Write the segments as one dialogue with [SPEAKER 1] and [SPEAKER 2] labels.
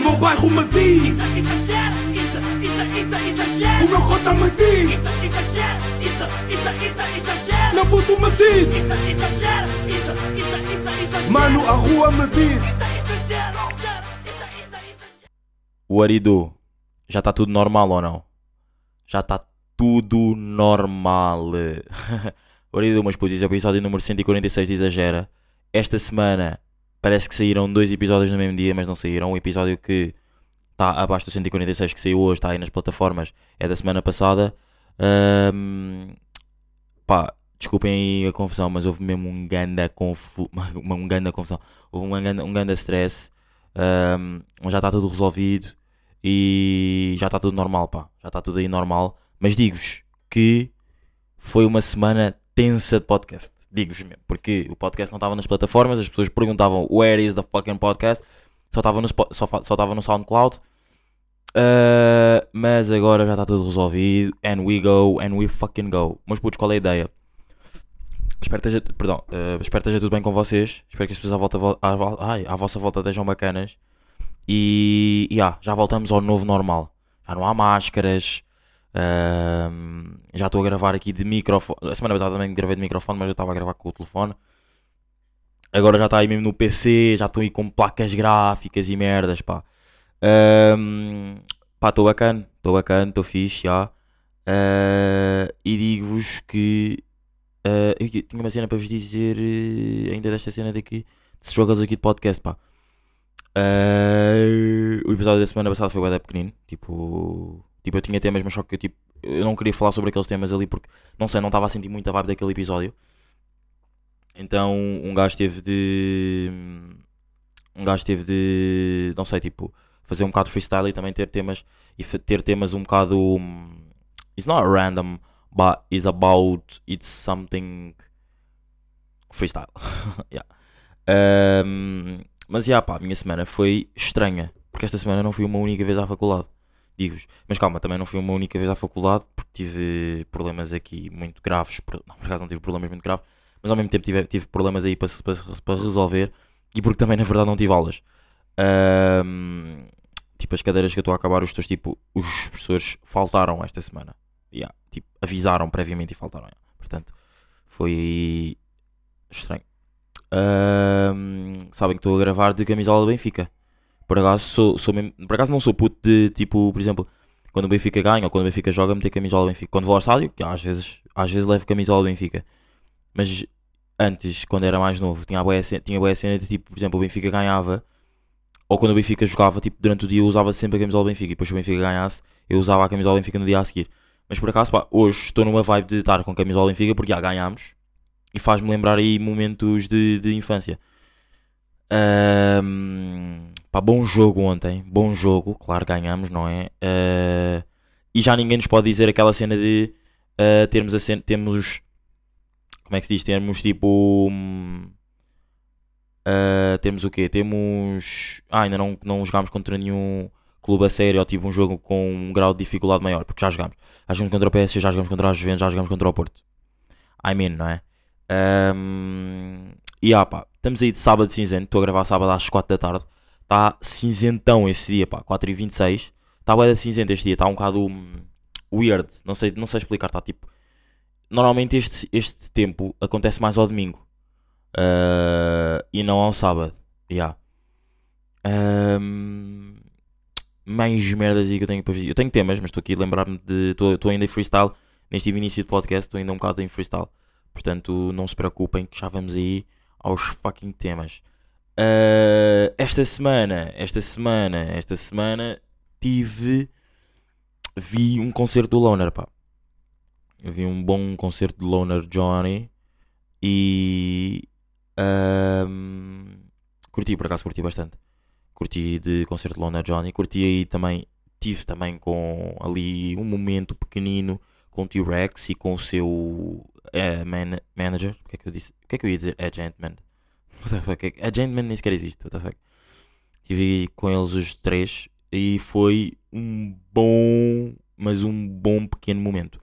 [SPEAKER 1] meu bairro me diz.
[SPEAKER 2] Isso, exagera, isso, isso, isso.
[SPEAKER 1] O meu cota me diz.
[SPEAKER 2] Isso, exagera, isso, isso, isso.
[SPEAKER 1] Meu puto me diz.
[SPEAKER 2] Isso, isso, isso, isso.
[SPEAKER 1] Mano, a rua me diz.
[SPEAKER 2] Isso, isso.
[SPEAKER 3] O Aridu, já está tudo normal ou não? Já está tudo normal. o Aridu, mas putos, episódio número 146 de Exagera. Esta semana parece que saíram dois episódios no mesmo dia, mas não saíram. O episódio que está abaixo do 146 que saiu hoje, está aí nas plataformas, é da semana passada. Ahm, pá, desculpem aí a confusão, mas houve mesmo um ganda, confu uma, um ganda confusão. Houve um ganda, um ganda stress. Ahm, já está tudo resolvido e já está tudo normal, pá. Já está tudo aí normal. Mas digo-vos que foi uma semana tensa de podcast. Digo-vos mesmo, porque o podcast não estava nas plataformas, as pessoas perguntavam where is the fucking podcast, só estava no, só, só estava no SoundCloud. Ah, mas agora já está tudo resolvido. And we go, and we fucking go. Mas putos, qual é a ideia? Espero que esteja, perdão, ah, espero esteja tudo bem com vocês. Espero que as pessoas à, volta, vo- à, à vossa volta estejam bacanas. E yeah, já voltamos ao novo normal. Já não há máscaras. Já estou a gravar aqui de microfone. A semana passada também gravei de microfone, mas eu estava a gravar com o telefone. Agora já está aí mesmo no PC. Já estou aí com placas gráficas e merdas, pá. Ahm, pá, estou bacana. Estou bacana, estou fixe, já. Ah, e digo-vos que. ah, eu tinha uma cena para vos dizer eh, ainda desta cena daqui. De struggles aqui de podcast, pá. Uh, o episódio da semana passada foi bué da pequenino. Tipo, tipo, eu tinha temas, mas só que eu, tipo, eu não queria falar sobre aqueles temas ali porque, não sei, não estava a sentir muita vibe daquele episódio. Então, um gajo teve de. Um gajo teve de. Não sei, tipo, fazer um bocado freestyle e também ter temas. E ter temas um bocado. hum, It's not random, but it's about. It's something. Freestyle. yeah. Um, mas já pá, a minha semana foi estranha. Porque esta semana não fui uma única vez à faculdade. Digo-vos. Mas calma, também não fui uma única vez à faculdade porque tive problemas aqui muito graves. Não, por acaso não tive problemas muito graves. Mas ao mesmo tempo tive, tive problemas aí para, para, para resolver. E porque também na verdade não tive aulas. Ahm, tipo, as cadeiras que eu estou a acabar, os, professores, tipo, os professores faltaram esta semana. Yeah, tipo, avisaram previamente e faltaram. yeah. Portanto, foi estranho. Ahm, sabem que estou a gravar de camisola do Benfica. Por acaso, sou, sou mesmo- por acaso não sou puto de tipo, por exemplo, quando o Benfica ganha ou quando o Benfica joga, meter camisola do Benfica. Quando vou ao estádio, que às vezes, às vezes levo camisola do Benfica. Mas antes, quando era mais novo, tinha a boa cena, tinha a boa cena de tipo, por exemplo, o Benfica ganhava, ou quando o Benfica jogava, tipo, durante o dia eu usava sempre a camisola do Benfica. E depois se o Benfica ganhasse, eu usava a camisola do Benfica no dia a seguir. Mas por acaso, pá, hoje estou numa vibe de estar com a camisola do Benfica porque já ganhámos e faz-me lembrar aí momentos de, de infância. Ahm, pá, bom jogo ontem, bom jogo, claro, ganhamos, não é? Ah, e já ninguém nos pode dizer aquela cena de ah, termos a cena, temos, como é que se diz? Termos tipo, hum, ah, temos o quê? Temos, ah, ainda não, não jogámos contra nenhum clube a sério ou tipo um jogo com um grau de dificuldade maior, porque já jogámos. Já jogamos contra o PSG, já jogamos contra a Juventus, já jogamos contra o Porto. I mean, não é? Um, e ah, pá, estamos aí de sábado cinzento. Estou a gravar sábado às 4 da tarde. Está cinzentão esse dia, pá, 4 e 26 Está da cinzento este dia, está um bocado hum, weird. Não sei, não sei explicar, está tipo. Normalmente este, este tempo acontece mais ao domingo Ah, e não ao sábado. Yeah. Um, mais merdas aí que eu tenho para dizer. Eu tenho temas, mas estou aqui a lembrar-me de. Estou ainda em freestyle. Neste início de podcast, estou ainda um bocado em freestyle. Portanto, não se preocupem que já vamos aí aos fucking temas. Ah, esta semana, esta semana, esta semana tive. Vi um concerto do Loner, pá. Eu vi um bom concerto de Loner Johnny e. ahm, curti, por acaso, curti bastante. Curti de concerto de Loner Johnny. Curti aí também. Tive também com ali um momento pequenino com o T-Rex e com o seu eh, man- manager. O que é que eu disse? O que é que eu ia dizer? Agentman. What the fuck? Agentman nem sequer existe. What the fuck? Estive com eles os três e foi um bom, mas um bom pequeno momento.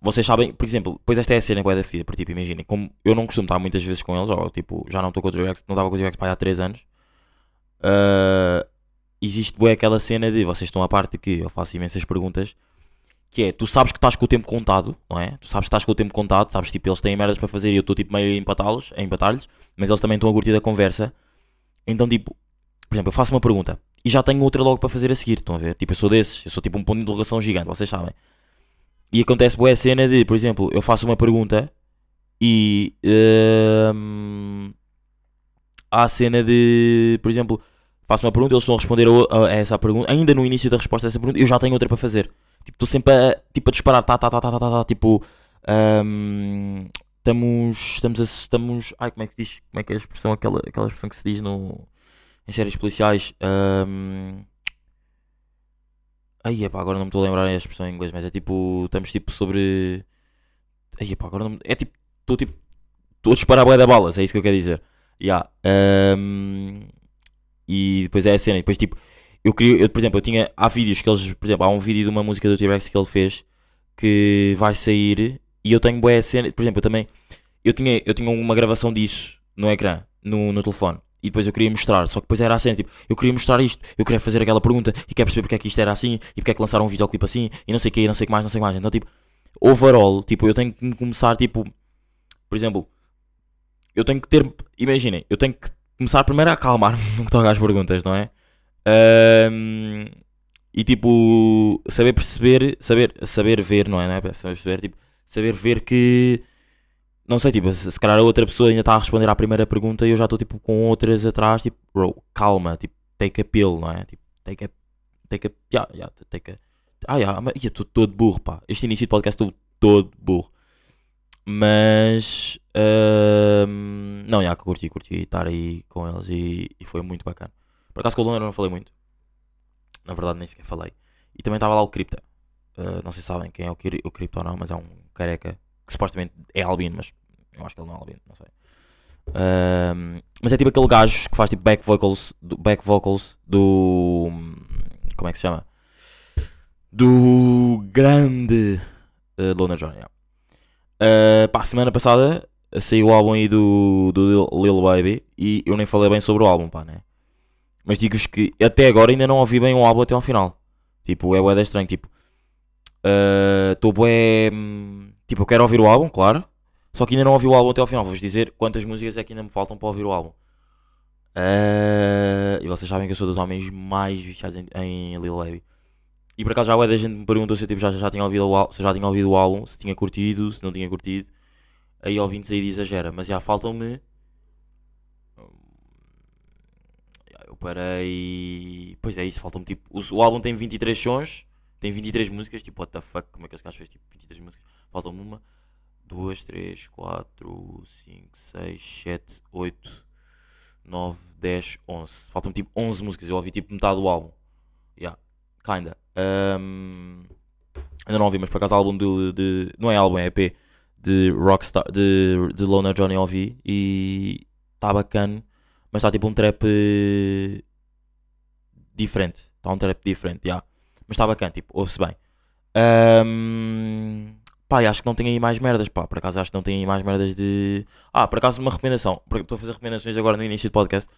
[SPEAKER 3] Vocês sabem, por exemplo, depois esta é a cena que vai da fedida, tipo, imaginem, como eu não costumo estar muitas vezes com eles, ou tipo, já não estou com o T-Rex, não estava com o T-Rex há 3 anos. ah, existe bué aquela cena de vocês estão à parte que eu faço imensas perguntas. Que é, tu sabes que estás com o tempo contado, não é? Tu sabes que estás com o tempo contado, sabes tipo, eles têm merdas para fazer e eu estou tipo meio a empatá-los, a empatar-lhes, mas eles também estão a curtir a conversa. Então, tipo, por exemplo, eu faço uma pergunta e já tenho outra logo para fazer a seguir, estão a ver? Tipo, eu sou desses, eu sou tipo um ponto de interrogação gigante, vocês sabem. E acontece boa a cena de, por exemplo, eu faço uma pergunta e hum, há a cena de, por exemplo, faço uma pergunta, eles estão a responder a, a essa pergunta, ainda no início da resposta a essa pergunta, eu já tenho outra para fazer. Tipo, estou sempre a, tipo, a disparar, tá, tá, tá, tá, tá, tá, tá, tipo, hum, estamos, estamos, a, estamos, ai, como é que diz, como é que é a expressão, aquela, aquela expressão que se diz no, em séries policiais, hum, Aí, epá, agora não me estou a lembrar a expressão em inglês, mas é tipo, estamos tipo sobre. Aí, epá, agora não me... É tipo, estou tipo, estou a disparar a boia da balas, é isso que eu quero dizer. Yeah. Um, e depois é a cena, e depois tipo, eu queria, eu, por exemplo, eu tinha, há vídeos que eles, por exemplo, há um vídeo de uma música do T-Rex que ele fez que vai sair e eu tenho boa cena, por exemplo, eu também, eu tinha, eu tinha uma gravação disso no ecrã, no, no telefone. E depois eu queria mostrar, só que depois era assim, tipo, eu queria mostrar isto, eu queria fazer aquela pergunta e quero perceber porque é que isto era assim e porque é que lançaram um videoclipe assim e não sei o que, não sei o que mais, não sei o que mais. Então, tipo, overall, tipo, eu tenho que começar, tipo, por exemplo, eu tenho que ter, imaginem, eu tenho que começar primeiro a acalmar-me no que toca às perguntas, não é? Ahm, e tipo, saber perceber, saber, saber ver, não é? Não é? Saber perceber, tipo, saber ver que não sei, tipo, se, se calhar a outra pessoa ainda está a responder à primeira pergunta e eu já estou tipo com outras atrás, tipo, bro, calma, tipo, take a pill, não é? Tipo, take a, take a, yeah, yeah, take a, ah, yeah, mas estou todo burro, pá. Este início de podcast estou todo burro. Mas, ahm, não, já, que eu curti, curti estar aí com eles e, e foi muito bacana. Por acaso com o Loner não falei muito. Na verdade nem sequer falei. E também estava lá o Cripta. Uh, não sei se sabem quem é o, o Cripta ou não, mas é um careca que supostamente é albino, mas eu acho que ele não é albino, não sei. Ahm, mas é tipo aquele gajo que faz tipo back vocals do, back vocals do. Como é que se chama? Do grande uh, Loner John. Yeah. Uh, pá, semana passada saiu o álbum aí do, do Lil Baby e eu nem falei bem sobre o álbum, pá, né? Mas digo-vos que até agora ainda não ouvi bem o álbum até ao final. Tipo, é bué da estranho. Tipo, estou uh, bué. hum, Tipo, eu quero ouvir o álbum, claro. Só que ainda não ouvi o álbum até ao final. Vou-vos dizer quantas músicas é que ainda me faltam para ouvir o álbum. Uh, e vocês sabem que eu sou dos homens mais viciados em, em Lil Baby. E por acaso já a gente me perguntou se eu tipo, já, já tinha ouvido o álbum, se já tinha ouvido o álbum, se tinha curtido, se não tinha curtido. Aí ouvintes aí de exagera. Mas já faltam-me. Eu parei. Pois é isso, faltam-me tipo. O, o álbum tem 23 sons, tem 23 músicas. Tipo, what the fuck, como é que esse gajo fez tipo 23 músicas? Faltam-me uma, duas, três, quatro, cinco, seis, sete, oito, nove, dez, onze. Faltam-me tipo 11 músicas. Eu ouvi tipo metade do álbum. Yeah, kinda. Um, ainda não ouvi, mas por acaso álbum de, de. Não é álbum, é EP. De Rockstar. De, de Loner Johnny ouvi. E. Está bacana. Mas está tipo um trap. eh, Diferente. Está um trap diferente, yeah. Mas está bacana, tipo, ouve-se bem. Um, pá, acho que não tem aí mais merdas, pá. Por acaso acho que não tem aí mais merdas de. Ah, por acaso uma recomendação. Porque Estou a fazer recomendações agora no início do podcast.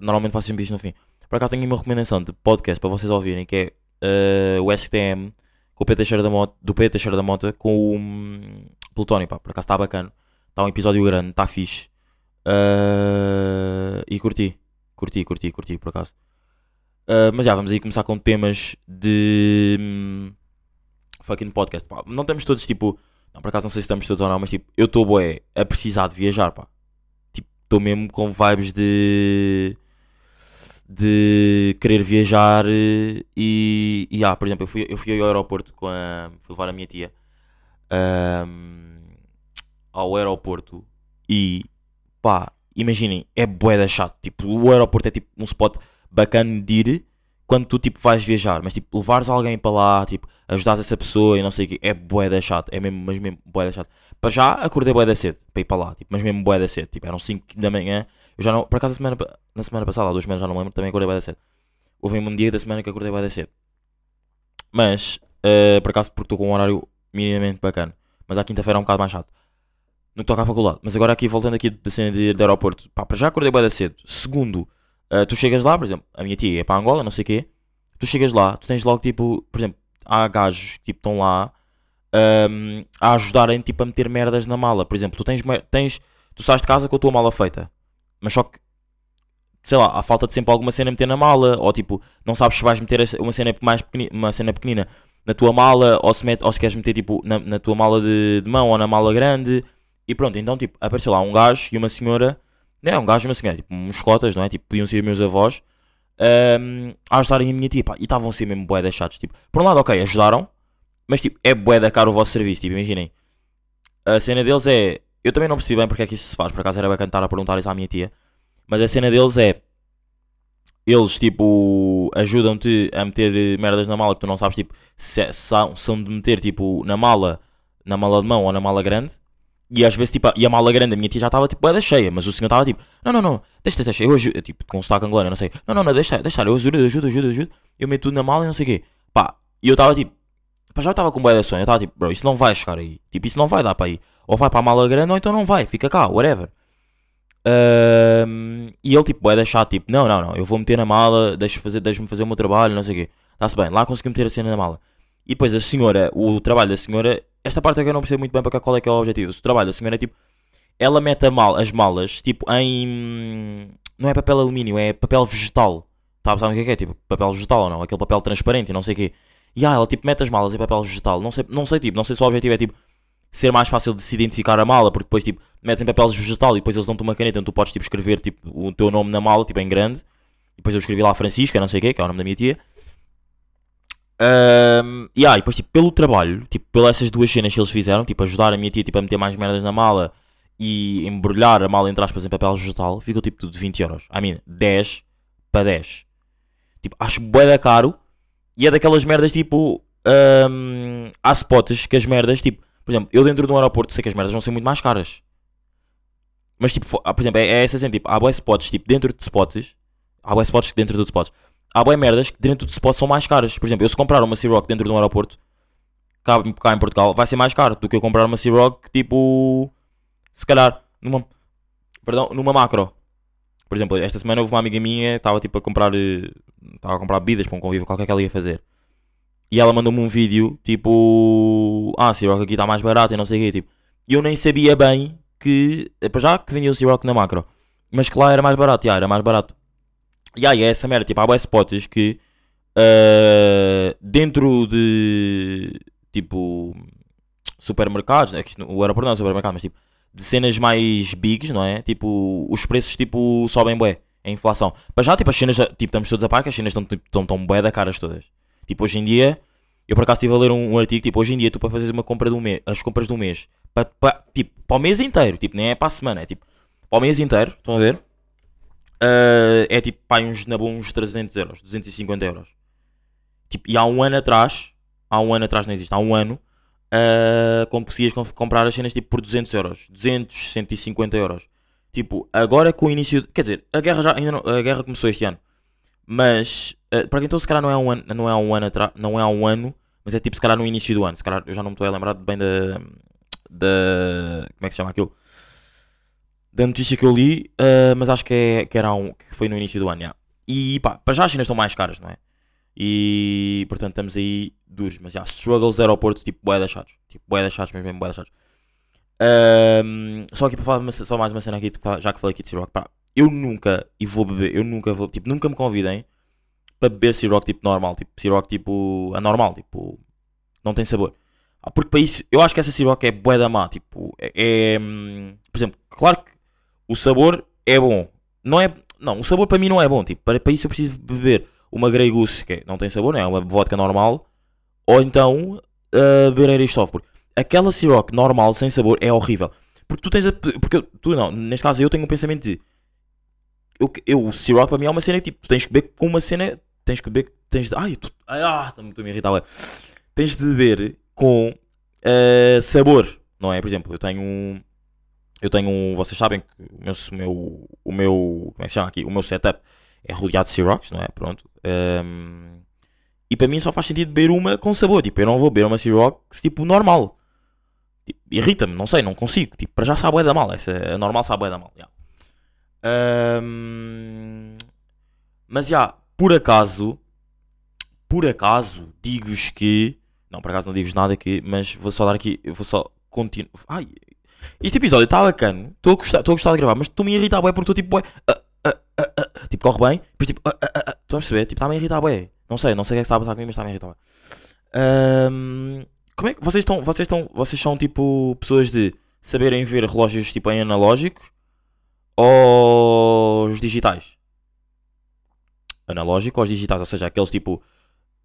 [SPEAKER 3] Normalmente faço sempre isto no fim. Por acaso tenho aí uma recomendação de podcast para vocês ouvirem que é eh, o STM com o Teixeira da Mota, do P Teixeira da Mota com o hum, Plutónio, pá. Por acaso está bacana. Está um episódio grande, está fixe. Eh, e curti. Curti, curti, curti, por acaso. Eh, mas já, vamos aí começar com temas de. hum, fucking podcast, pá. Não estamos todos tipo. Não, por acaso não sei se estamos todos ou não, mas tipo, eu estou boé a precisar de viajar, pá. Tipo, estou mesmo com vibes de. de querer viajar eh, e. e ah, por exemplo, eu fui, eu fui ao aeroporto com a. fui levar a minha tia ahm, ao aeroporto e. pá, imaginem, é boé da chato. Tipo, o aeroporto é tipo um spot bacana de ir quando tu tipo vais viajar, mas tipo levares alguém para lá, tipo ajudares essa pessoa e não sei o que, é bué da chato, é mesmo, mas mesmo bué da chato. Para já acordei bué da cedo para ir para lá, tipo, mas mesmo bué da cedo, tipo, eram 5 da manhã, eu já não, por acaso semana, na semana passada, há duas semanas já não lembro, também acordei bué da cedo. Houve um dia da semana que acordei bué da cedo. Mas, eh, por acaso porque estou com um horário minimamente bacana, mas à quinta-feira é um bocado mais chato. No que toca à faculdade. Mas agora aqui, voltando aqui da cena de, de aeroporto, pá, para já acordei da cedo. Segundo, Uh, tu chegas lá, por exemplo, a minha tia é para Angola, não sei o quê. Tu chegas lá, tu tens logo tipo, por exemplo, há gajos tipo estão lá um, a ajudarem tipo a meter merdas na mala. Por exemplo, tu tens, tens tu sais de casa com a tua mala feita, mas só que sei lá, há falta de sempre alguma cena a meter na mala, ou tipo, não sabes se vais meter uma cena mais pequenina, uma cena pequenina na tua mala, ou se, mete, ou se queres meter tipo na, na tua mala de, de mão ou na mala grande, e pronto, então tipo, apareceu lá um gajo e uma senhora, não é um gajo e uma senhora, tipo, uns cotas, não é? Tipo, podiam ser meus avós, um, a ajudarem a minha tia, pá, e estavam a ser mesmo bué chatos, tipo, por um lado, ok, ajudaram, mas tipo, é bué da caro o vosso serviço, tipo, imaginem, a cena deles é, eu também não percebi bem porque é que isso se faz, por acaso era bacana estar a perguntar isso à minha tia, mas a cena deles é, eles tipo ajudam-te a meter merdas na mala que tu não sabes tipo se é- são, são de meter tipo na mala, na mala de mão ou na mala grande. E às vezes tipo, e a mala grande, a minha tia já estava tipo bué cheia, mas o senhor estava tipo, não, não, não, deixa, deixa, eu ajudo, tipo, com sotaque angolano, não sei, não, não, não, deixa, deixa, eu ajudo, ajudo, ajudo, ajudo, eu meto tudo na mala e não sei o quê. Pá, e eu estava tipo, pá, já estava com bué da eu estava tipo, bro, isso não vai chegar aí, tipo, isso não vai dar para aí. Ou vai para a mala grande ou então não vai, fica cá, whatever. Ahm, e ele tipo, é deixar tipo, não, não, não, eu vou meter na mala, deixa-me fazer, deixa fazer o meu trabalho, não sei o quê. Está-se bem, lá consegui meter a cena na mala. E depois a senhora, o trabalho da senhora, esta parte é que eu não percebo muito bem para qual é que é o objetivo. O trabalho da senhora tipo, ela mete a mal, as malas tipo em. Não é papel alumínio, é papel vegetal. Tá, sabem o que é que é? Tipo, papel vegetal ou não? Aquele papel transparente e não sei o quê. E ah, ela tipo mete as malas em papel vegetal. Não sei, não sei tipo, não sei se o objetivo é tipo ser mais fácil de se identificar a mala, porque depois tipo metem papel vegetal e depois eles dão-te uma caneta onde tu podes tipo escrever tipo o teu nome na mala, tipo em grande. E depois eu escrevi lá Francisca, não sei o quê, que é o nome da minha tia. Ahm, e ah, e depois tipo pelo trabalho, tipo pelas essas duas cenas que eles fizeram, tipo ajudar a minha tia tipo, a meter mais merdas na mala e embrulhar a mala entre aspas em papel vegetal, ficou tipo tudo 20 euros. I mean, 10 para 10. Tipo, acho bué da caro e é daquelas merdas tipo. ahm, há spots que as merdas, tipo, por exemplo, eu dentro de um aeroporto sei que as merdas vão ser muito mais caras. Mas tipo, fo- ah, por exemplo, é, é essa cena, tipo, há bué spots, tipo, dentro de spots, há bué spots dentro de spots, há bué merdas que dentro de spots são mais caras. Por exemplo, eu se comprar uma Ciroc dentro de um aeroporto, cá, cá em Portugal, vai ser mais caro do que eu comprar uma Ciroc, tipo, se calhar, numa, perdão, numa macro. Por exemplo, esta semana houve uma amiga minha, estava tipo a comprar, eh, estava a comprar bebidas para um convívio qualquer que ela ia fazer. E ela mandou-me um vídeo, tipo, ah, Ciroc aqui está mais barato e não sei o quê, tipo. Eu nem sabia bem que, eh, para já que vendia o Ciroc na macro, mas que lá era mais barato, já, era mais barato. E aí é essa merda, tipo, há bué spots que eh, dentro de, tipo, supermercados, é que o aeroporto não é supermercado, mas tipo, de cenas mais bigs, não é? Tipo, os preços, tipo, sobem bué, a inflação. Para já, tipo, as cenas, tipo, estamos todos a par que as cenas estão, tipo, estão tão bué da caras todas. Tipo, hoje em dia, eu por acaso estive a ler um, um artigo, tipo, hoje em dia tu para fazeres uma compra um mês, as compras do mês, para, para, tipo, para o mês inteiro, tipo, nem é para a semana, é tipo, para o mês inteiro, estão a ver? Ah, é tipo, pá, uns, na boa, uns 300 euros, 250 euros. Tipo, e há um ano atrás, há um ano atrás não existe, há um ano, uh, conseguias com- comprar as cenas tipo por 200 euros, 200, 150 euros. Tipo, agora com o início, quer dizer, a guerra já ainda não, a guerra começou este ano, mas uh, para quem então se calhar não é um ano, não é há um ano atrás, não é há um ano, mas é tipo se calhar no início do ano, se calhar eu já não me estou a lembrar bem da, da, como é que se chama aquilo? Da notícia que eu li, uh, mas acho que, é, que era um, que foi no início do ano, já. E pá, para já as cenas estão mais caras, não é? E portanto estamos aí duros, mas já, struggles de aeroportos, tipo, bué da chatos. Tipo, bué da chatos, mesmo, da chatos. Ahm, só aqui para falar só mais uma cena aqui, já que falei aqui de Ciroc, pá, eu nunca, e vou beber, eu nunca vou, tipo, nunca me convidem para beber Ciroc tipo normal, tipo, Ciroc tipo, anormal, tipo, não tem sabor. Ah, Porque para isso, eu acho que essa Ciroc é bué da má, tipo, é, é, hum, por exemplo, claro que o sabor é bom, não é, não, o sabor para mim não é bom, tipo, para, para isso eu preciso beber uma Grey Goose, que é- não tem sabor, não é uma vodka normal, ou então uh, beber Eristoff, porque aquela Ciroc normal, sem sabor, é horrível. Porque tu tens a. Porque tu não, neste caso eu tenho um pensamento de. Eu, eu, o Ciroc para mim é uma cena que tipo, tu tens que beber com uma cena. Tens que beber. Tens de. Ai, tu, ai, ah, estou-me a irritar. ué. Tens de beber com uh, sabor, não é? Por exemplo, eu tenho um. Eu tenho um. Vocês sabem que o meu. O meu, como é que se chama aqui? O meu setup é rodeado de Cirocs, não é? Pronto. Um, e para mim só faz sentido beber uma com sabor. Tipo, eu não vou beber uma Ciroc tipo normal. Tipo, Irrita-me, não sei, não consigo. Tipo, para já sabe bué da mal. Essa a normal sabe bué da mal. yeah. Ahm, Mas já, por acaso, por acaso, digo-vos que. Não, por acaso não digo-vos nada aqui, mas vou só dar aqui. Vou só continuar. Ai, este episódio está bacana. Estou a gostar, estou a gostar de gravar, mas estou-me a irritar, porque estou tipo, bué. ah, ah, ah, tipo, corre bem, depois tipo, ah, a perceber? Tipo, está-me a irritar. Não sei, não sei o que é que está a passar comigo, mas está-me a irritar. Ahm, como é que vocês estão, vocês estão, vocês são tipo pessoas de saberem ver relógios tipo em analógicos ou os digitais? Analógico ou os digitais, ou seja, aqueles tipo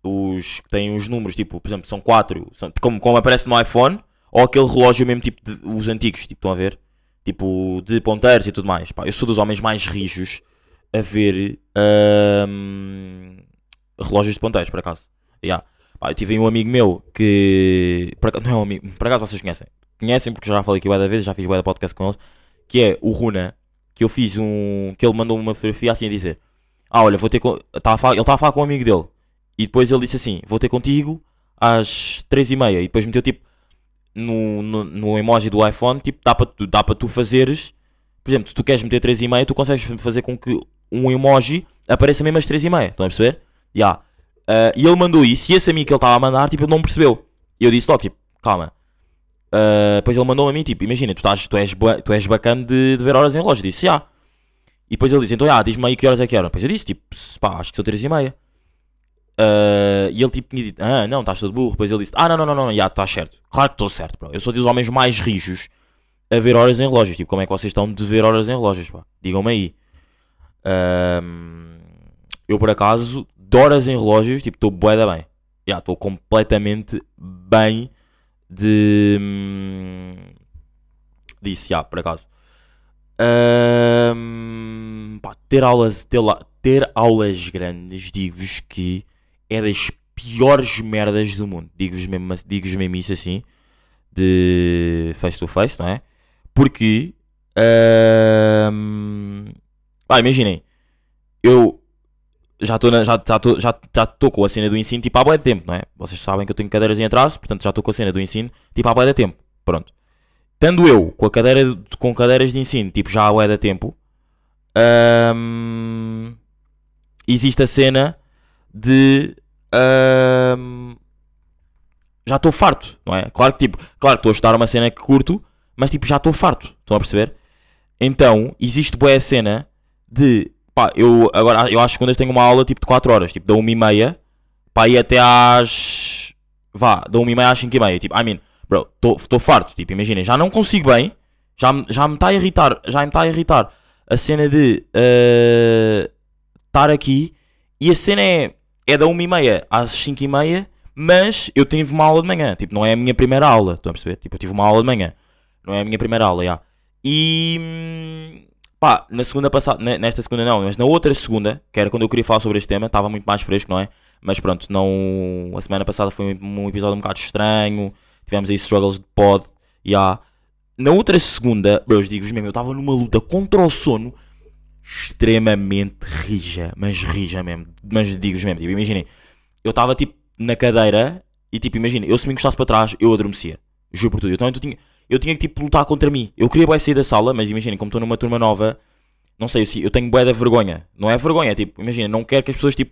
[SPEAKER 3] os que têm os números, tipo, por exemplo, são 4, como, como aparece no iPhone, ou aquele relógio mesmo tipo de, os antigos, tipo, estão a ver? Tipo, de ponteiros e tudo mais. Pá, eu sou dos homens mais rijos a ver ahm, relógios de ponteiros, por acaso. Yeah. Pá, eu tive um amigo meu que. Não é um amigo, por acaso vocês conhecem. Conhecem porque já falei aqui várias vezes, já fiz várias podcast com eles. Que é o Runa, que eu fiz um. que ele mandou uma fotografia assim a dizer: Ah, olha, vou ter com. A falar- ele estava a falar com um amigo dele. E depois ele disse assim: Vou ter contigo às 3h30. E depois meteu tipo no, no, no emoji do iPhone, tipo, dá para tu, dá tu fazeres. Por exemplo, se tu queres meter 3,5, tu consegues fazer com que um emoji apareça mesmo às 3,5. Estão a perceber? Ya. Ah, e ele mandou isso, e esse amigo que ele estava a mandar, tipo, ele não percebeu. E eu disse logo, tipo, calma. Ah, depois ele mandou-me a mim, tipo, imagina, tu, estás, tu, és, tu és bacana de, de ver horas em. Eu disse, já. E depois ele disse, então, já, diz-me aí que horas é que eram. Depois eu disse, tipo, pá, acho que são 3,5. Uh, e ele tipo tinha dito, ah, não, estás todo burro. Depois ele disse, ah, não, não, não, não, já, estás certo. Claro que estou certo, bro. Eu sou dos homens mais rijos a ver horas em relógios. Tipo, como é que vocês estão de ver horas em relógios, pá? Digam-me aí. Ahm, eu, por acaso, de horas em relógios, tipo, estou bué da bem. Já, estou completamente bem de... hum, disso, já, por acaso. Ahm, pá, ter aulas, ter, ter aulas grandes, digo-vos que é das piores merdas do mundo. Digo-vos mesmo, digo mesmo isso assim, de face to face, não é? Porque, pá, imaginem, eu já estou já, já, já, já com a cena do ensino tipo há boa de tempo, não é? Vocês sabem que eu tenho cadeiras em atraso, portanto já estou com a cena do ensino tipo há boa de tempo. Pronto. Estando eu com, a cadeira, com cadeiras de ensino tipo já há boa de tempo, existe a cena de já estou farto, não é? Claro que tipo, claro que estou a estudar uma cena que curto, mas tipo já estou farto, estão a perceber? Então existe boa a cena de pá, eu agora eu às segundas tenho uma aula tipo de 4 horas, tipo da 1 e meia pá, e até às vá, da 1 e meia às 5 e meia, tipo, I mean, bro, estou farto, tipo, imaginem, já não consigo bem, já, já me está a irritar, já me está a irritar a cena de eh, estar aqui e a cena é, é da 1 e meia às 5 e meia, mas eu tive uma aula de manhã, tipo, não é a minha primeira aula, estão a perceber? Tipo, eu tive uma aula de manhã, não é a minha primeira aula, já. E hum, pá, na segunda passada, ne- nesta segunda não, mas na outra segunda, que era quando eu queria falar sobre este tema, estava muito mais fresco, não é? Mas pronto, não. A semana passada foi um, episódio um bocado estranho, tivemos aí struggles de pod, já. Na outra segunda, eu digo-vos mesmo, eu estava numa luta contra o sono extremamente rija, mas rija mesmo, mas digo-vos mesmo, tipo, imaginem, eu estava tipo na cadeira e tipo, imagina, eu se me encostasse para trás, eu adormecia, juro por tudo, então eu tinha, eu tinha que tipo lutar contra mim, eu queria bué sair da sala, mas imaginem, como estou numa turma nova, não sei, eu, eu tenho bué da vergonha, não é vergonha, é tipo, imagina, não quero que as pessoas tipo,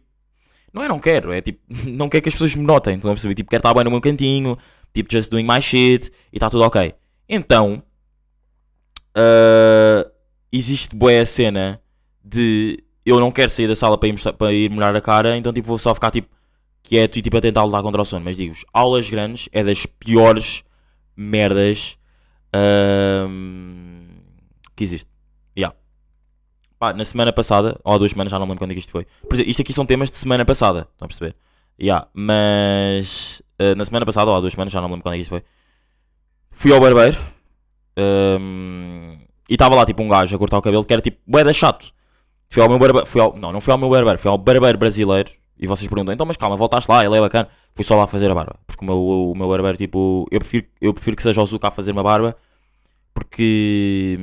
[SPEAKER 3] não é não quero, é tipo, não quero que as pessoas me notem, estão a tipo, quero estar bem no meu cantinho, tipo, just doing my shit, e está tudo ok. Então, ah, existe boa a cena de eu não quero sair da sala para ir, para ir molhar a cara, então tipo vou só ficar tipo quieto e tipo a tentar lutar contra o sono. Mas digo-vos, aulas grandes é das piores merdas ahm, que existe. Yeah. Pá, na semana passada, ou há duas semanas, já não me lembro quando é que isto foi. Por exemplo, isto aqui são temas de semana passada, estão a perceber? Yeah. Mas ah, na semana passada, ou há duas semanas, já não me lembro quando é que isto foi. Fui ao barbeiro. ahm, e estava lá tipo um gajo a cortar o cabelo que era tipo bué da chato. Fui ao meu barbeiro, fui ao, não, não fui ao meu barbeiro, fui ao barbeiro brasileiro. E vocês perguntam, então mas calma, voltaste lá, ele é bacana. Fui só lá fazer a barba. Porque o meu, o meu barbeiro, tipo, eu prefiro, eu prefiro que seja o Zuka a fazer uma barba. Porque,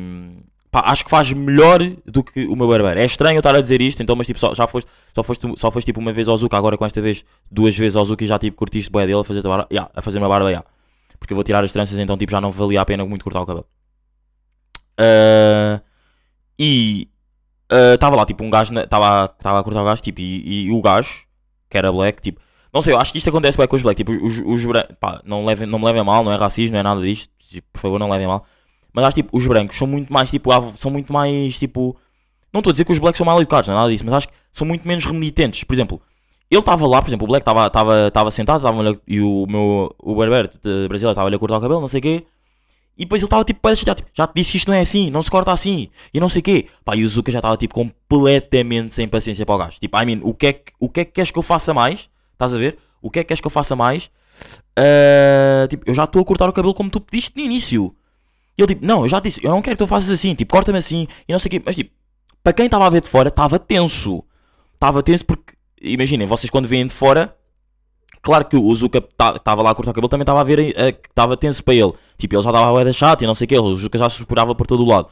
[SPEAKER 3] pá, acho que faz melhor do que o meu barbeiro. É estranho eu estar a dizer isto, então, mas tipo, só, já foste, só foste, só foste tipo uma vez ao Zuka, agora com esta vez duas vezes ao Zuka e já tipo curtiste bué dele a fazer a barba, yeah, a fazer uma barba, yeah. Porque eu vou tirar as tranças, então tipo, já não valia a pena muito cortar o cabelo. Ah, e Estava lá, tipo, um gajo, estava a cortar o gajo, tipo, e, e o gajo, que era black, tipo, não sei, eu acho que isto acontece bem com os black, tipo, os, os brancos, pá, não, levem, não me levem mal, não é racismo, não é nada disto, tipo, por favor, não levem mal. Mas acho, tipo, os brancos são muito mais, tipo, são muito mais, tipo, não estou a dizer que os blacks são mal educados, não é nada disso, mas acho que são muito menos remitentes. Por exemplo, ele estava lá, por exemplo, o black estava sentado, estava e o meu, o barbeiro de Brasília estava-lhe a cortar o cabelo, não sei o quê. E depois ele estava tipo, tipo, já te disse que isto não é assim, não se corta assim, e não sei o quê. Pá, e o Zuka já estava tipo completamente sem paciência para o gajo. Tipo, I mean, o que é que, o que, é que queres que eu faça mais? Estás a ver? O que é que queres que eu faça mais? Ah, tipo, eu já estou a cortar o cabelo como tu pediste no início. E ele tipo, não, eu já te disse, eu não quero que tu faças assim, tipo, corta-me assim, e não sei o quê. Mas tipo, para quem estava a ver de fora, estava tenso. Estava tenso porque, imaginem, vocês quando vêm de fora, claro que o Zuka estava lá a cortar o cabelo, também estava a ver eh, que estava tenso para ele. Tipo, ele já estava a chato e não sei o quê, o Zuka já se segurava por todo o lado.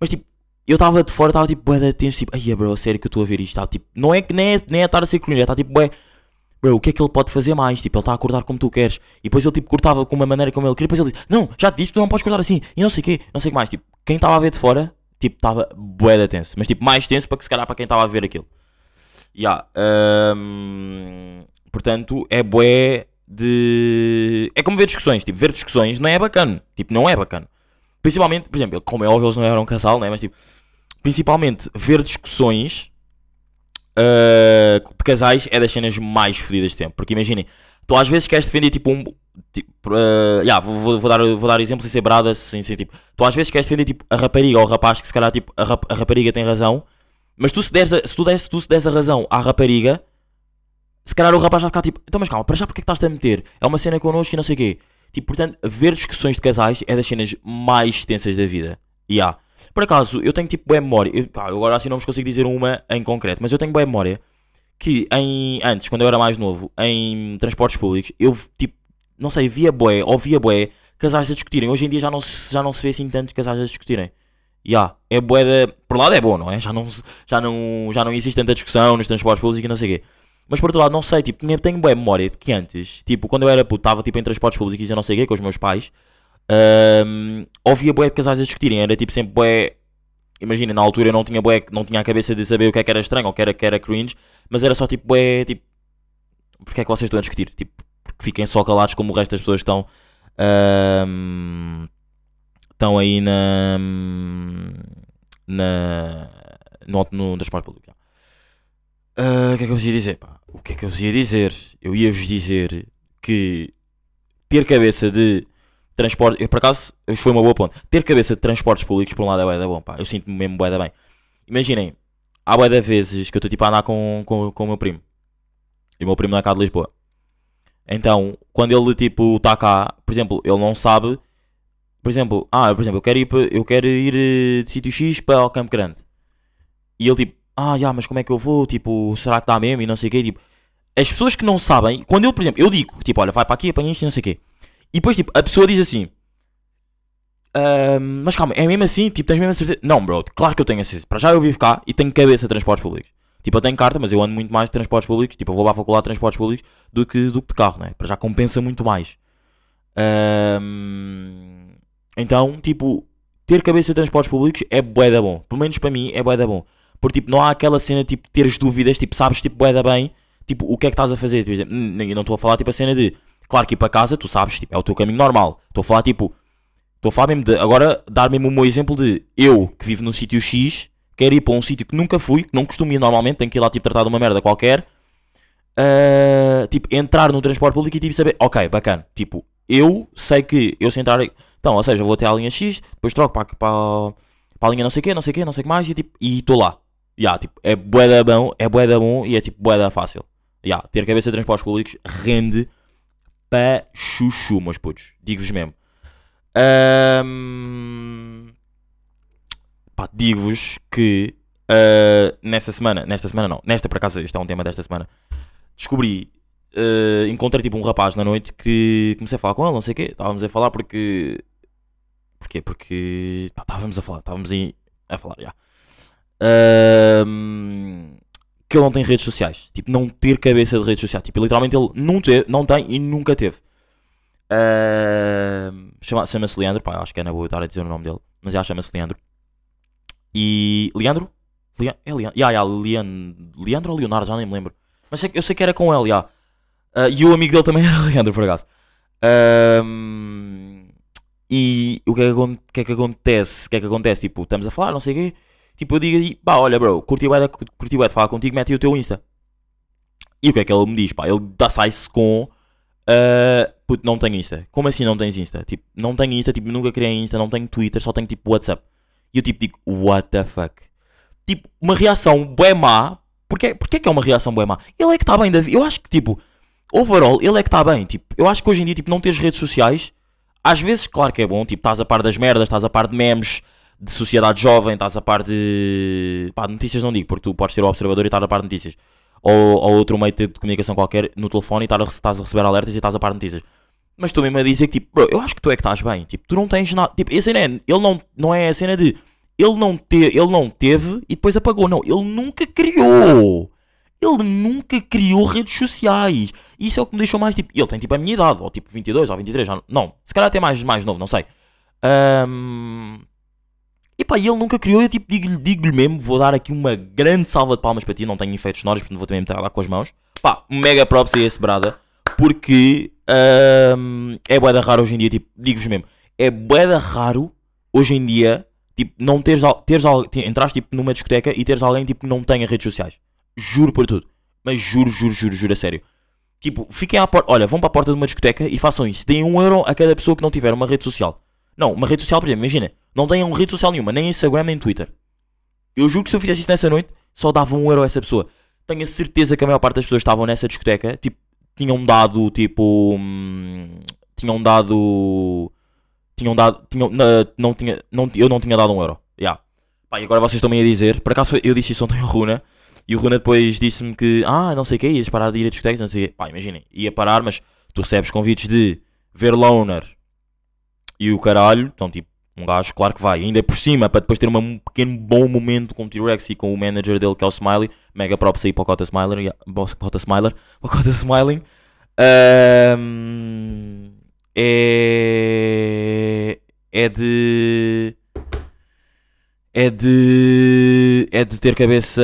[SPEAKER 3] Mas tipo, eu estava de fora, estava tipo, bué da tenso, tipo, ai bro, a sério que eu estou a ver isto, tá, tipo, não é que nem é, nem é estar a ser cringe, está tipo, bué, bro, o que é que ele pode fazer mais? Tipo, ele está a cortar como tu queres. E depois ele tipo cortava com uma maneira como ele queria, depois ele disse, não, já te disse, tu não podes cortar assim, e não sei o quê, não sei o que mais. Tipo, quem estava a ver de fora, tipo, estava bué da tenso, mas tipo, mais tenso para que se calhar para quem estava a ver aquilo. Ya, hum, portanto, é bué de. É como ver discussões. Tipo, ver discussões não é bacana. Tipo, não é bacana. Principalmente, por exemplo, como é óbvio, eles não eram casal, né? Mas tipo, principalmente ver discussões uh, de casais é das cenas mais fodidas de sempre. Porque imaginem, tu às vezes queres defender tipo um. Tipo, uh, yeah, vou, vou, dar, vou dar exemplo sem ser brada, sem ser tipo. Tu às vezes queres defender tipo a rapariga ou o rapaz que se calhar tipo a, rap, a rapariga tem razão. Mas tu se, deres a, se, tu des, tu se des a razão à rapariga, se calhar o rapaz vai ficar tipo, então mas calma, para já porque é que estás-te a meter? É uma cena connosco e não sei o quê. Tipo, portanto, ver discussões de casais é das cenas mais tensas da vida. E há. Por acaso, eu tenho tipo boa memória. Eu, pá, agora assim não vos consigo dizer uma em concreto, mas eu tenho boa memória que em, antes, quando eu era mais novo, em transportes públicos, eu tipo, não sei, via boé, ou via boé, casais a discutirem. Hoje em dia já não se, já não se vê assim tantos casais a discutirem. Ya, é bué da... Por lado é bom, não é? Já não, já, não, já não existe tanta discussão nos transportes públicos e não sei o quê. Mas por outro lado, não sei, tipo, tenho boa memória de que antes, tipo, quando eu era puto, estava tipo em transportes públicos e não sei o quê, com os meus pais, ahm, ouvia bué de casais a discutirem, era tipo sempre bué... Imagina, na altura eu não tinha bué, não tinha a cabeça de saber o que é que era estranho ou o que era, que era cringe, mas era só tipo bué, tipo... Porque é que vocês estão a discutir? Tipo, porque fiquem só calados como o resto das pessoas estão... ahm, estão aí na... na no, no transporte público. Ah, o que é que eu vos ia dizer? pá? O que é que eu vos ia dizer? Eu ia-vos dizer que ter cabeça de transporte. Eu, por acaso, foi uma boa ponte. Ter cabeça de transportes públicos, por um lado, é da bom. Pá. Eu sinto-me mesmo bué da bem. Imaginem, há bué da vezes que eu estou tipo a andar com, com, com o meu primo. E o meu primo não é cá de Lisboa. Então, quando ele tipo está cá, por exemplo, ele não sabe. Por exemplo, ah, por exemplo, eu quero ir, eu quero ir eh, de sítio X para o Campo Grande. E ele tipo, ah, já, mas como é que eu vou? Tipo, será que dá mesmo? E não sei o quê. Tipo, as pessoas que não sabem, quando eu, por exemplo, eu digo, tipo, olha, vai para aqui, apanha isto e não sei o quê. E depois, tipo, a pessoa diz assim, "Ahm, mas calma, é mesmo assim? Tipo, tens mesmo a certeza? Não, bro, claro que eu tenho a certeza. Para já eu vivo cá e tenho cabeça de transportes públicos. Tipo, eu tenho carta, mas eu ando muito mais de transportes públicos. Tipo, eu vou para a faculdade de transportes públicos do que, do que de carro, né? Para já compensa muito mais. Ahm, então, tipo, ter cabeça de transportes públicos é bué da bom. Pelo menos para mim é bué da bom. Porque, tipo, não há aquela cena, tipo, teres dúvidas, tipo, sabes, tipo, bué da bem, tipo, o que é que estás a fazer. Tipo, eu não estou a falar, tipo, a cena de, claro que ir para casa, tu sabes, tipo, é o teu caminho normal. Estou a falar, tipo, estou a falar mesmo de, agora, dar mesmo o meu exemplo de, eu, que vivo num sítio X, quero ir para um sítio que nunca fui, que não costumo ir normalmente, tenho que ir lá, tipo, tratar de uma merda qualquer, ah, tipo, entrar no transporte público e, tipo, saber, ok, bacana, tipo, eu sei que, eu sei entrar, então, ou seja, vou até à linha X, depois troco para, para, para a linha não sei o quê, não sei o quê, não sei o que mais, e, tipo, e estou lá. Ya, tipo, é bué da bom, é bué da bom e é tipo bué da fácil. Ya, ter cabeça de transportes públicos rende para chuchu, meus putos. Digo-vos mesmo. Pá, digo-vos que ah, nessa semana, nesta semana não, nesta por acaso, este é um tema desta semana, descobri, ah, encontrei tipo um rapaz na noite que comecei a falar com ele, não sei o quê, estávamos a falar porque. Porquê? Porque estávamos a falar, estávamos a falar, já. Ahm, que ele não tem redes sociais. Tipo, não ter cabeça de redes sociais. Tipo, literalmente ele não, te, não tem e nunca teve. Ahm, chama- Chama-se Leandro. Pá, acho que é na boa estar a dizer o nome dele. Mas já chama-se Leandro. E. Leandro? Leandro, é Leandro, yeah, yeah, Leandro, Leandro ou Leonardo, já nem me lembro. Mas eu sei que era com ele, yeah. Ah, e o amigo dele também era Leandro, por acaso. Ahm, e o que é que, que é que acontece? O que é que acontece? Tipo, estamos a falar, não sei o quê. Tipo, eu digo assim, pá, olha, bro, curti de, curti de falar contigo, mete aí o teu Insta. E o que é que ele me diz? Pá, ele dá sai-se com. ah, puto, não tenho Insta. Como assim não tens Insta? Tipo, não tenho Insta, tipo, nunca criei Insta, não tenho Twitter, só tenho tipo WhatsApp. E eu tipo digo, what the fuck? Tipo, uma reação bué má. Porquê, porquê que é uma reação bué má? Ele é que está bem da vida. Eu acho que, tipo, overall, ele é que está bem. Tipo, eu acho que hoje em dia, tipo, não teres redes sociais, às vezes, claro que é bom. Tipo, estás a par das merdas, estás a par de memes, de sociedade jovem, estás a par de. pá, notícias não digo, porque tu podes ser o observador e estar a par de notícias. Ou, ou outro meio de comunicação qualquer no telefone e estar a, estás a receber alertas e estás a par de notícias. Mas tu mesmo a dizer que, tipo, bro, eu acho que tu é que estás bem. Tipo, tu não tens nada. Tipo, a cena é. Ele não, não é a cena de. Ele não, te, ele não teve e depois apagou. Não, ele nunca criou. Ele nunca criou redes sociais. Isso é o que me deixou mais tipo. Ele tem tipo a minha idade, ou tipo 22 ou 23. já Não, se calhar até mais, mais novo, não sei. Ahm, E pá, e ele nunca criou. Eu tipo digo-lhe digo mesmo. Vou dar aqui uma grande salva de palmas para ti. Não tenho efeitos sonoros, portanto vou também meter lá com as mãos. Pá, um mega props a esse brada. Porque ahm, é bué da raro hoje em dia. Tipo, digo-vos mesmo. É bué da raro hoje em dia. Tipo, não teres, teres entrares tipo numa discoteca e teres alguém tipo que não tenha redes sociais. Juro por tudo. Mas juro, juro, juro, juro, a sério. Tipo, fiquem à porta. Olha, vão para a porta de uma discoteca e façam isso. Deem um euro a cada pessoa que não tiver uma rede social. Não, uma rede social, por exemplo, imagina. Não tenham rede social nenhuma, nem Instagram, nem Twitter. Eu juro que se eu fizesse isso nessa noite, só dava um euro a essa pessoa. Tenho a certeza que a maior parte das pessoas que estavam nessa discoteca, tipo, tinham dado, tipo. hum, tinham dado. Tinham dado. Tinham, na- não tinha, não, eu não tinha dado um euro. Yeah. Pá, e agora vocês estão-me a dizer. Por acaso eu disse isso ontem ao Runa. E o Runa depois disse-me que. Ah, não sei o que, ias parar de ir a discotecas, não sei o quê. Pá, imaginem. Ia parar, mas tu recebes convites de ver Loner e o caralho. Então, tipo, um gajo, claro que vai. Ainda por cima, para depois ter um pequeno bom momento com o T-Rex e com o manager dele, que é o Smiley. Mega props aí para o Cota Smiler. Yeah, Cota Smiler. Para o Cota Smiling. Ahm, é. É de. É de. É de ter cabeça.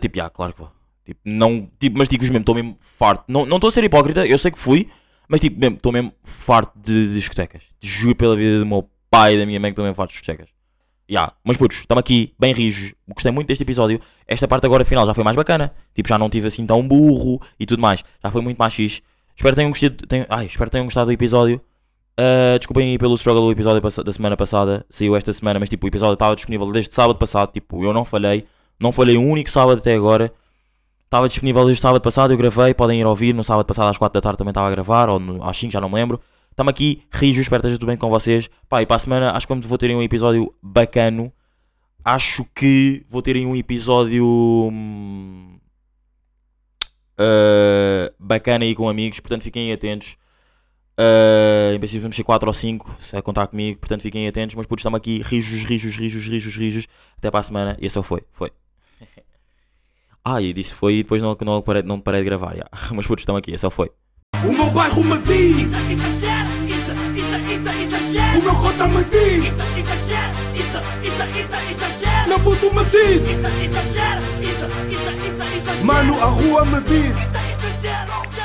[SPEAKER 3] Tipo, já, claro que vou. Tipo, não. Tipo, mas digo-vos mesmo, estou mesmo farto. Não estou a ser hipócrita, eu sei que fui. Mas tipo, estou mesmo farto de, discotecas. Juro pela vida do meu pai e da minha mãe que estou mesmo farto de discotecas. Ya, mas putos, estamos aqui, bem rijos. Gostei muito deste episódio. Esta parte agora final já foi mais bacana. Tipo, já não tive assim tão burro e tudo mais. Já foi muito mais fixe. Espero que tenham gostado, tenham, ai, espero tenham gostado do episódio. Ah, desculpem aí pelo struggle do episódio da semana passada. Saiu esta semana, mas tipo, o episódio estava disponível desde sábado passado. Tipo, eu não falhei. Não falhei um único sábado até agora. Estava disponível desde sábado passado, eu gravei. Podem ir ouvir. No sábado passado às 4 da tarde também estava a gravar, ou no- às 5, já não me lembro. Estamos aqui, rijos, espero que esteja tudo bem com vocês. Pá, e para a semana acho que vou ter um episódio bacano. Acho que vou ter um episódio ah, bacana aí com amigos, portanto fiquem atentos. Ah, em princípio vamos ser 4 ou 5, se é contar comigo, portanto fiquem atentos. Mas putos, estamos aqui, rijos, rijos, rijos, rijos, rijos. Até para a semana, e esse só foi, foi. Ah, e disse foi e depois não, não, parei, não parei de gravar, já. mas putos, estamos aqui, esse só foi.
[SPEAKER 1] O meu bairro me diz,
[SPEAKER 2] isso, isso, isso, exagera.
[SPEAKER 1] o meu cota me diz,
[SPEAKER 2] Isso, isso, isso, isso,
[SPEAKER 1] meu puto me diz,
[SPEAKER 2] Isso, isso, isso, isso,
[SPEAKER 1] mano, a rua me diz.
[SPEAKER 2] Isso,